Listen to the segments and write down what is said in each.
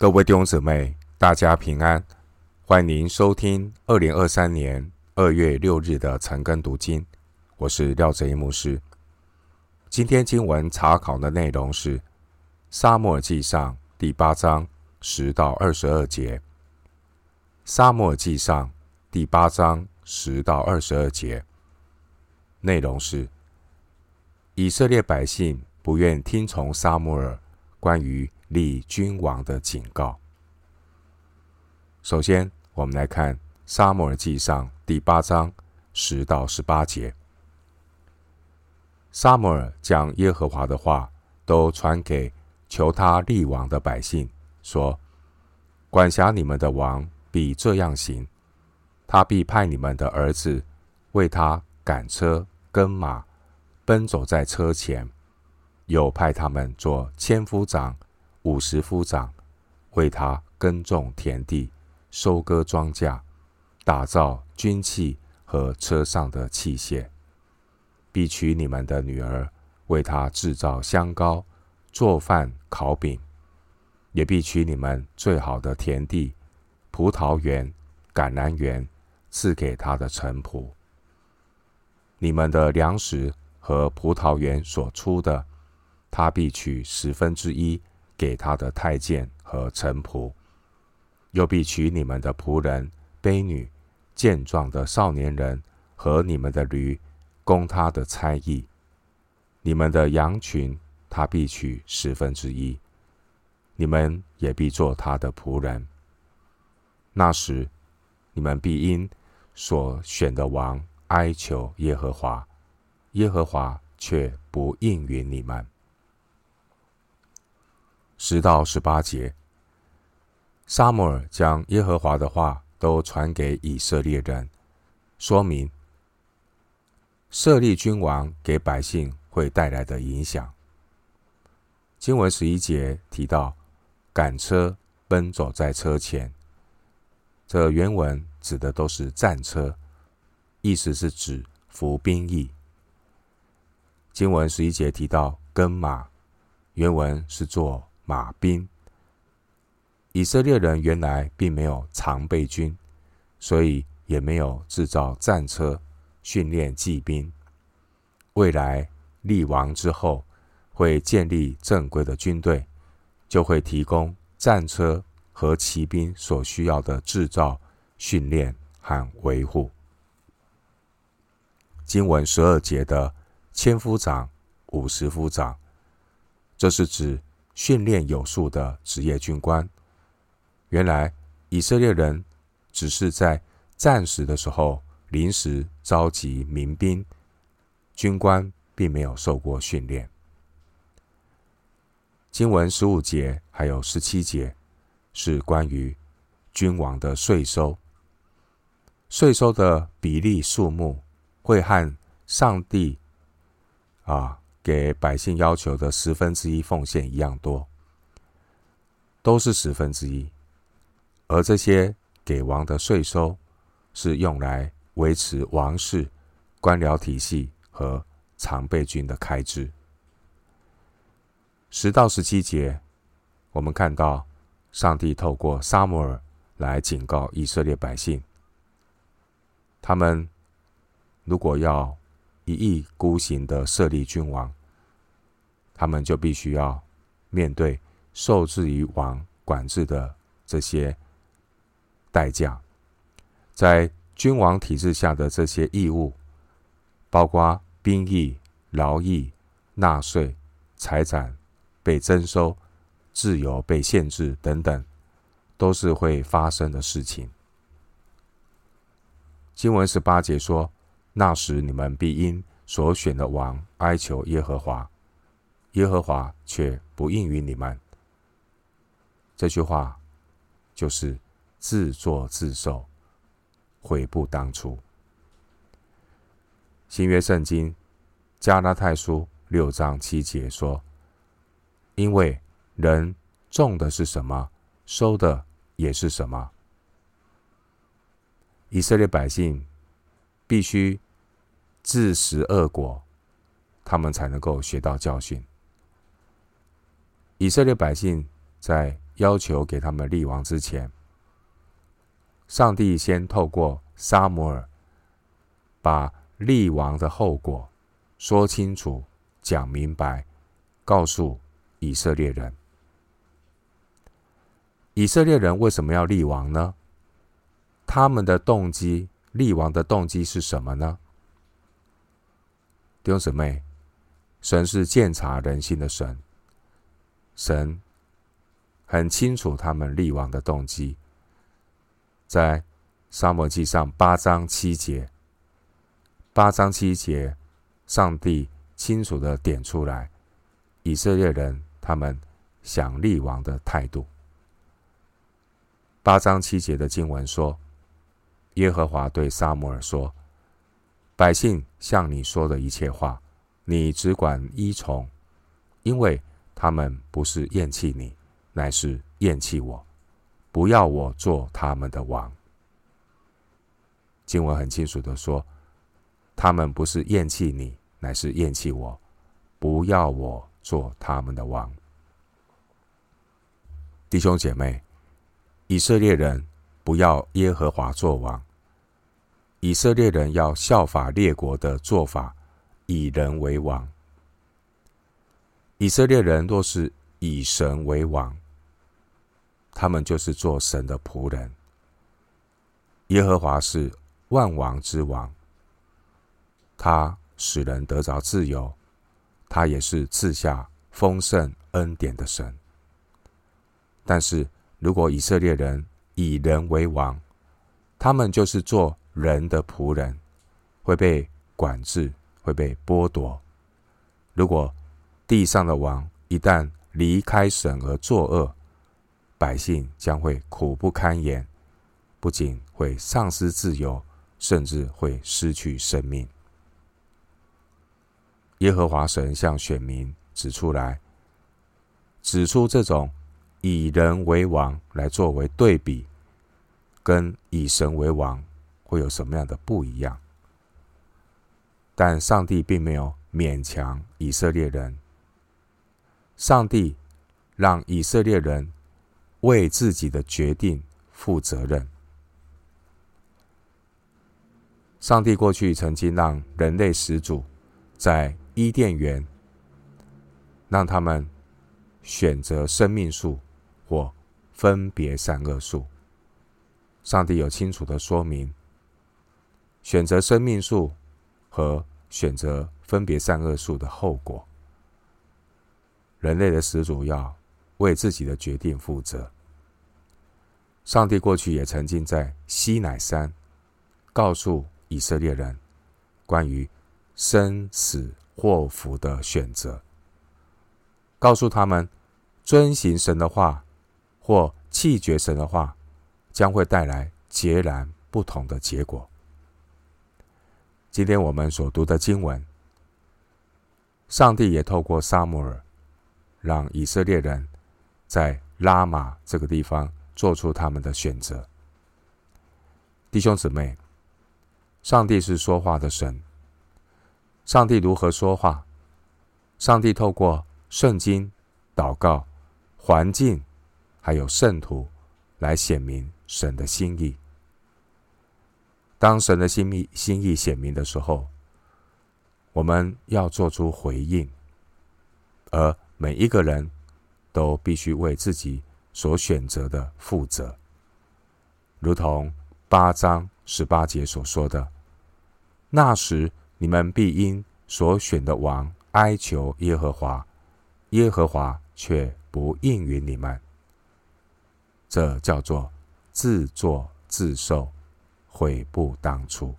各位弟兄姊妹，大家平安！欢迎收听二零二三年二月六日的晨更读经。我是廖哲一牧师。今天经文查考的内容是《撒母耳记上》第八章十到二十二节。《撒母耳记上》第八章十到二十二节内容是：以色列百姓不愿听从撒母耳关于立君王的警告。首先，我们来看《撒母耳记上》第八章十到十八节。撒母耳将耶和华的话都传给求他立王的百姓，说：“管辖你们的王必这样行，他必派你们的儿子为他赶车跟马，奔走在车前，又派他们做千夫长。”五十夫长为他耕种田地、收割庄稼、打造军器和车上的器械，必娶你们的女儿为他制造香膏、做饭、烤饼，也必取你们最好的田地、葡萄园、橄榄园赐给他的臣仆。你们的粮食和葡萄园所出的，他必取十分之一。给他的太监和臣仆，又必取你们的仆人、婢女、健壮的少年人和你们的驴，供他的差役。你们的羊群，他必取十分之一。你们也必做他的仆人。那时，你们必因所选的王哀求耶和华，耶和华却不应允你们。十到十八节，撒母耳将耶和华的话都传给以色列人，说明设立君王给百姓会带来的影响。经文十一节提到赶车奔走在车前，这原文指的都是战车，意思是指服兵役。经文十一节提到跟马，原文是做。马兵，以色列人原来并没有常备军，所以也没有制造战车训练骑兵。未来立王之后，会建立正规的军队，就会提供战车和骑兵所需要的制造、训练和维护。经文十二节的千夫长、五十夫长，这是指。训练有素的职业军官，原来以色列人只是在战时的时候临时召集民兵，军官并没有受过训练。经文十五节还有十七节是关于君王的税收，税收的比例数目会和上帝啊。给百姓要求的十分之一奉献一样多，都是十分之一。而这些给王的税收，是用来维持王室、官僚体系和常备军的开支。十到十七节，我们看到上帝透过撒母耳来警告以色列百姓，他们如果要一意孤行的设立君王，他们就必须要面对受制于王管制的这些代价，在君王体制下的这些义务，包括兵役、劳役、纳税、财产被征收、自由被限制等等，都是会发生的事情。经文十八节说：“那时你们必因所选的王哀求耶和华。”耶和华却不应允你们。这句话就是自作自受，悔不当初。新约圣经加拉太书六章七节说：“因为人种的是什么，收的也是什么。”以色列百姓必须自食恶果，他们才能够学到教训。以色列百姓在要求给他们立王之前，上帝先透过撒母耳，把立王的后果说清楚、讲明白，告诉以色列人。以色列人为什么要立王呢？他们的动机，立王的动机是什么呢？弟兄姊妹，神是鉴察人心的神，神很清楚他们立王的动机。在撒母耳记上八章七节，八章七节，上帝清楚地点出来以色列人他们想立王的态度。八章七节的经文说：“耶和华对撒母耳说，百姓向你说的一切话，你只管依从，因为他们不是厌弃你，乃是厌弃我，不要我做他们的王。”经文很清楚的说，他们不是厌弃你，乃是厌弃我，不要我做他们的王。弟兄姐妹。以色列人不要耶和华做王，以色列人要效法列国的做法，以人为王。以色列人若是以神为王，他们就是做神的仆人。耶和华是万王之王，他使人得着自由，他也是赐下丰盛恩典的神。但是，如果以色列人以人为王，他们就是做人的仆人，会被管制，会被剥夺。如果地上的王一旦离开神而作恶，百姓将会苦不堪言，不仅会丧失自由，甚至会失去生命。耶和华神向选民指出来，指出这种。以人为王来作为对比，跟以神为王会有什么样的不一样？但上帝并没有勉强以色列人，上帝让以色列人为自己的决定负责任。上帝过去曾经让人类始祖在伊甸园，让他们选择生命树。或分别善恶树，上帝有清楚的说明：选择生命树和选择分别善恶树的后果。人类的始祖要为自己的决定负责。上帝过去也曾经在西乃山告诉以色列人关于生死祸福的选择，告诉他们遵行神的话。或弃绝神的话，将会带来截然不同的结果。今天我们所读的经文，上帝也透过撒母耳，让以色列人在拉玛这个地方做出他们的选择。弟兄姊妹，上帝是说话的神。上帝如何说话？上帝透过圣经、祷告、环境。还有圣徒来显明神的心意。当神的心意心意显明的时候，我们要做出回应，而每一个人都必须为自己所选择的负责。如同八章十八节所说的：“那时你们必因所选的王哀求耶和华，耶和华却不应允你们。”这叫做自作自受，悔不当初。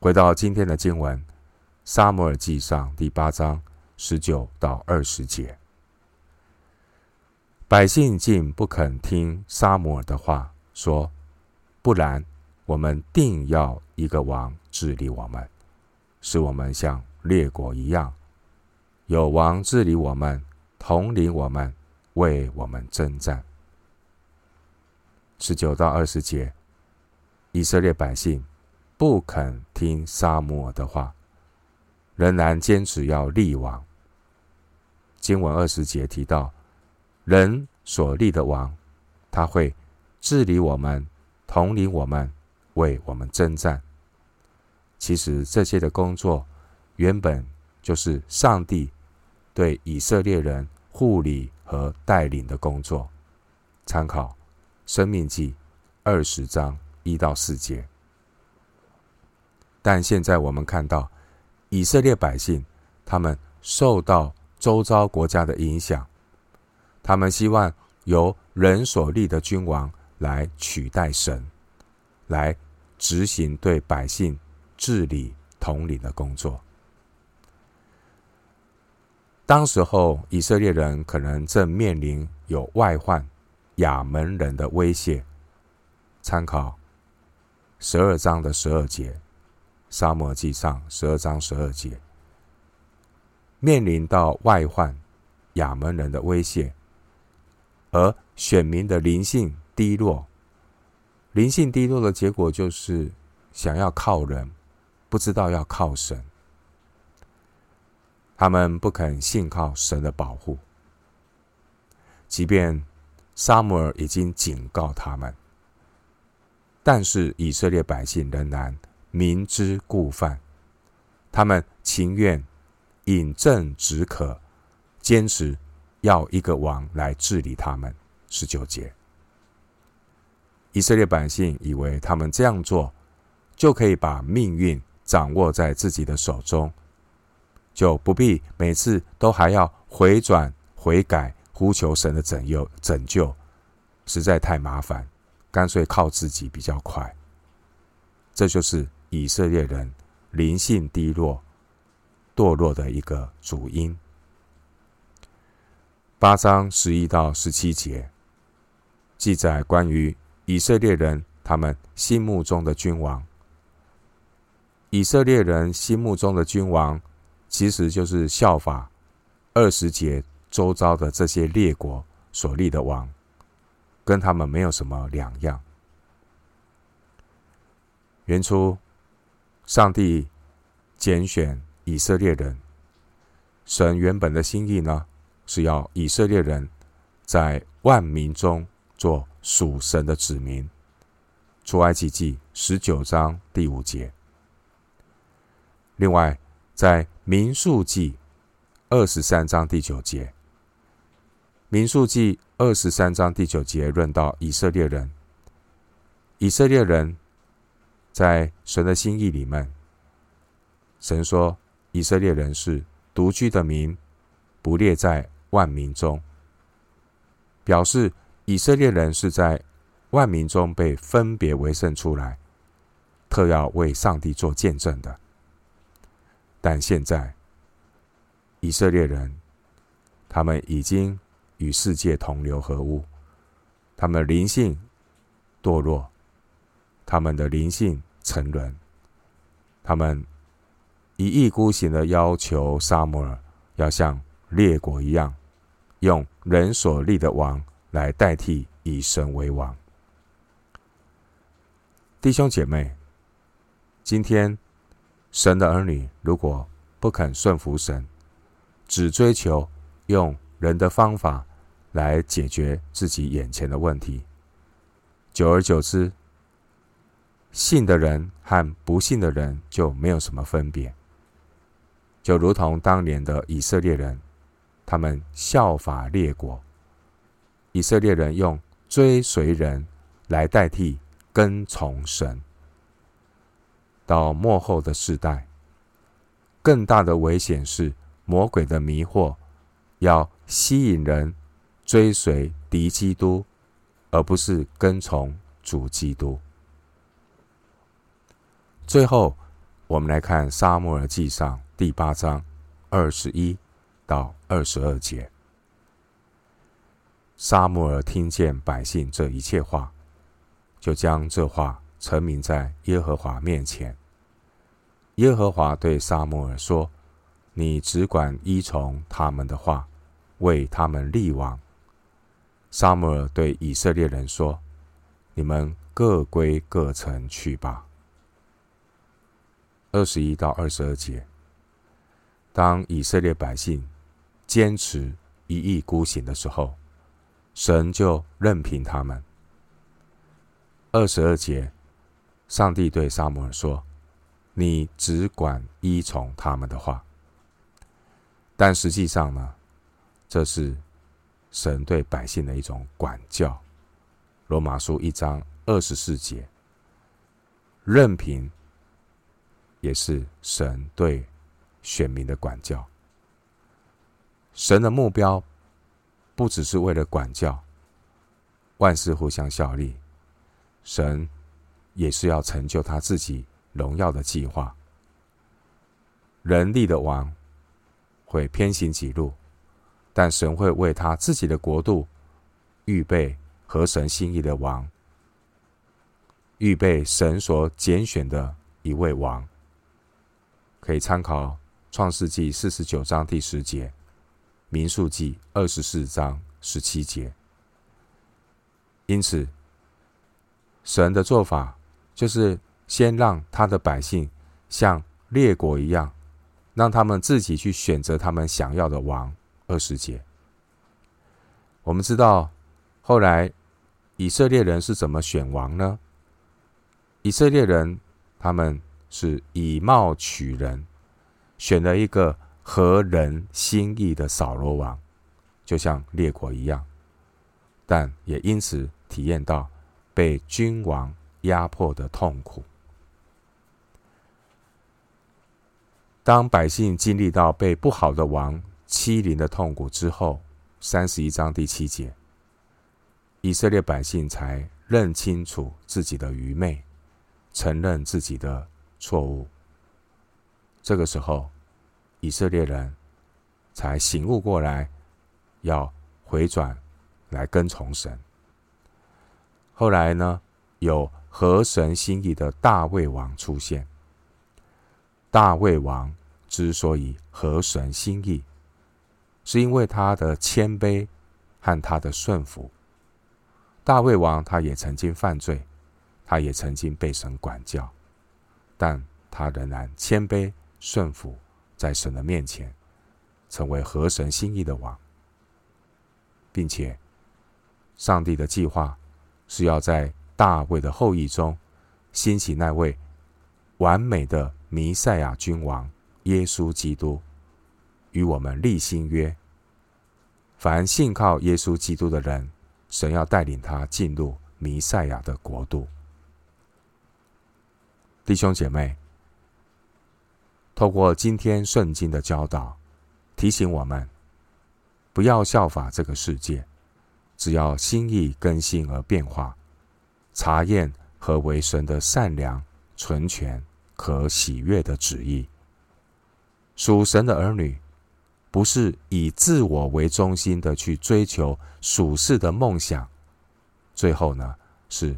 回到今天的经文，《撒母耳记上》第八章十九到二十节，百姓竟不肯听撒母耳的话，说：“不然，我们定要一个王治理我们，使我们像列国一样，有王治理我们，统领我们。”为我们征战。十九到二十节，以色列百姓不肯听沙摩尔的话，仍然坚持要立王。经文二十节提到，人所立的王，他会治理我们，统领我们，为我们征战。其实这些的工作，原本就是上帝对以色列人护理和带领的工作。参考《生命记》二十章一到四节。但现在我们看到，以色列百姓他们受到周遭国家的影响，他们希望由人所立的君王来取代神，来执行对百姓治理统领的工作。当时候，以色列人可能正面临有外患亚扪人的威胁。参考十二章的十二节。撒母耳记上十二章十二节，面临到外患亚扪人的威胁，而选民的灵性低落，灵性低落的结果就是想要靠人，不知道要靠神。他们不肯信靠神的保护，即便撒母耳已经警告他们，但是以色列百姓仍然。明知故犯，他们情愿饮鸩止渴，坚持要一个王来治理他们。十九节，以色列百姓以为他们这样做就可以把命运掌握在自己的手中，就不必每次都还要回转悔改，呼求神的拯救拯救，实在太麻烦，干脆靠自己比较快。这就是。以色列人灵性低落、堕落的一个主因。八章十一到十七节记载关于以色列人他们心目中的君王。以色列人心目中的君王，其实就是效法二十节周遭的这些列国所立的王，跟他们没有什么两样。原初。上帝拣选以色列人，神原本的心意呢，是要以色列人在万民中做属神的子民。出埃及记十九章第五节。另外，在民数记二十三章第九节，民数记二十三章第九节论到以色列人，以色列人。在神的心意里面，神说以色列人是独居的民，不列在万民中，表示以色列人是在万民中被分别为圣出来，特要为上帝做见证的。但现在以色列人，他们已经与世界同流合污，他们灵性堕落。他们的灵性沉沦，他们一意孤行的要求萨摩尔要像列国一样，用人所立的王来代替以神为王。弟兄姐妹，今天神的儿女如果不肯顺服神，只追求用人的方法来解决自己眼前的问题，久而久之，信的人和不信的人就没有什么分别，就如同当年的以色列人，他们效法列国，以色列人用追随人来代替跟从神。到末后的世代，更大的危险是魔鬼的迷惑，要吸引人追随敌基督，而不是跟从主基督。最后，我们来看《撒母耳记上》第八章二十一到二十二节。撒母耳听见百姓这一切话，就将这话陈明在耶和华面前。耶和华对撒母耳说：“你只管依从他们的话，为他们立王。”撒母耳对以色列人说：“你们各归各城去吧。”二十一到二十二节，当以色列百姓坚持一意孤行的时候，神就任凭他们。二十二节，上帝对撒母耳说：“你只管依从他们的话。”但实际上呢，这是神对百姓的一种管教。罗马书一章二十四节，任凭也是神对选民的管教。神的目标不只是为了管教，万事互相效力，神也是要成就他自己荣耀的计划。人力的王会偏行己路，但神会为他自己的国度预备。合神心意的王，预备神所拣选的一位王，可以参考创世纪四十九章第十节，民数记二十四章十七节。因此，神的做法就是先让他的百姓像列国一样，让他们自己去选择他们想要的王。二十节，我们知道后来。以色列人是怎么选王呢？以色列人他们是以貌取人，选了一个合人心意的扫罗王，就像列国一样，但也因此体验到被君王压迫的痛苦。当百姓经历到被不好的王欺凌的痛苦之后，三十一章第七节。以色列百姓才认清楚自己的愚昧，承认自己的错误。这个时候，以色列人才醒悟过来，要回转来跟从神。后来呢，有合神心意的大卫王出现。大卫王之所以合神心意，是因为他的谦卑和他的顺服。大卫王他也曾经犯罪，他也曾经被神管教，但他仍然谦卑顺服在神的面前，成为合神心意的王，并且上帝的计划是要在大卫的后裔中兴起那位完美的弥赛亚君王耶稣基督，与我们立新约，凡信靠耶稣基督的人。神要带领他进入弥赛亚的国度。弟兄姐妹，透过今天圣经的教导，提醒我们不要效法这个世界，只要心意更新而变化，查验何为神的善良、纯全、和喜悦的旨意。属神的儿女。不是以自我为中心的去追求属世的梦想，最后呢，是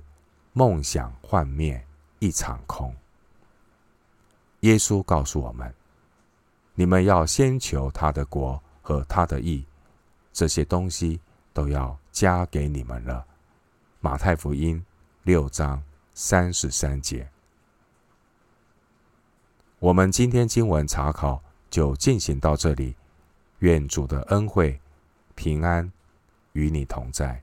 梦想幻灭，一场空。耶稣告诉我们：你们要先求他的国和他的义，这些东西都要加给你们了。马太福音六章三十三节。我们今天经文查考就进行到这里。愿主的恩惠、平安与你同在。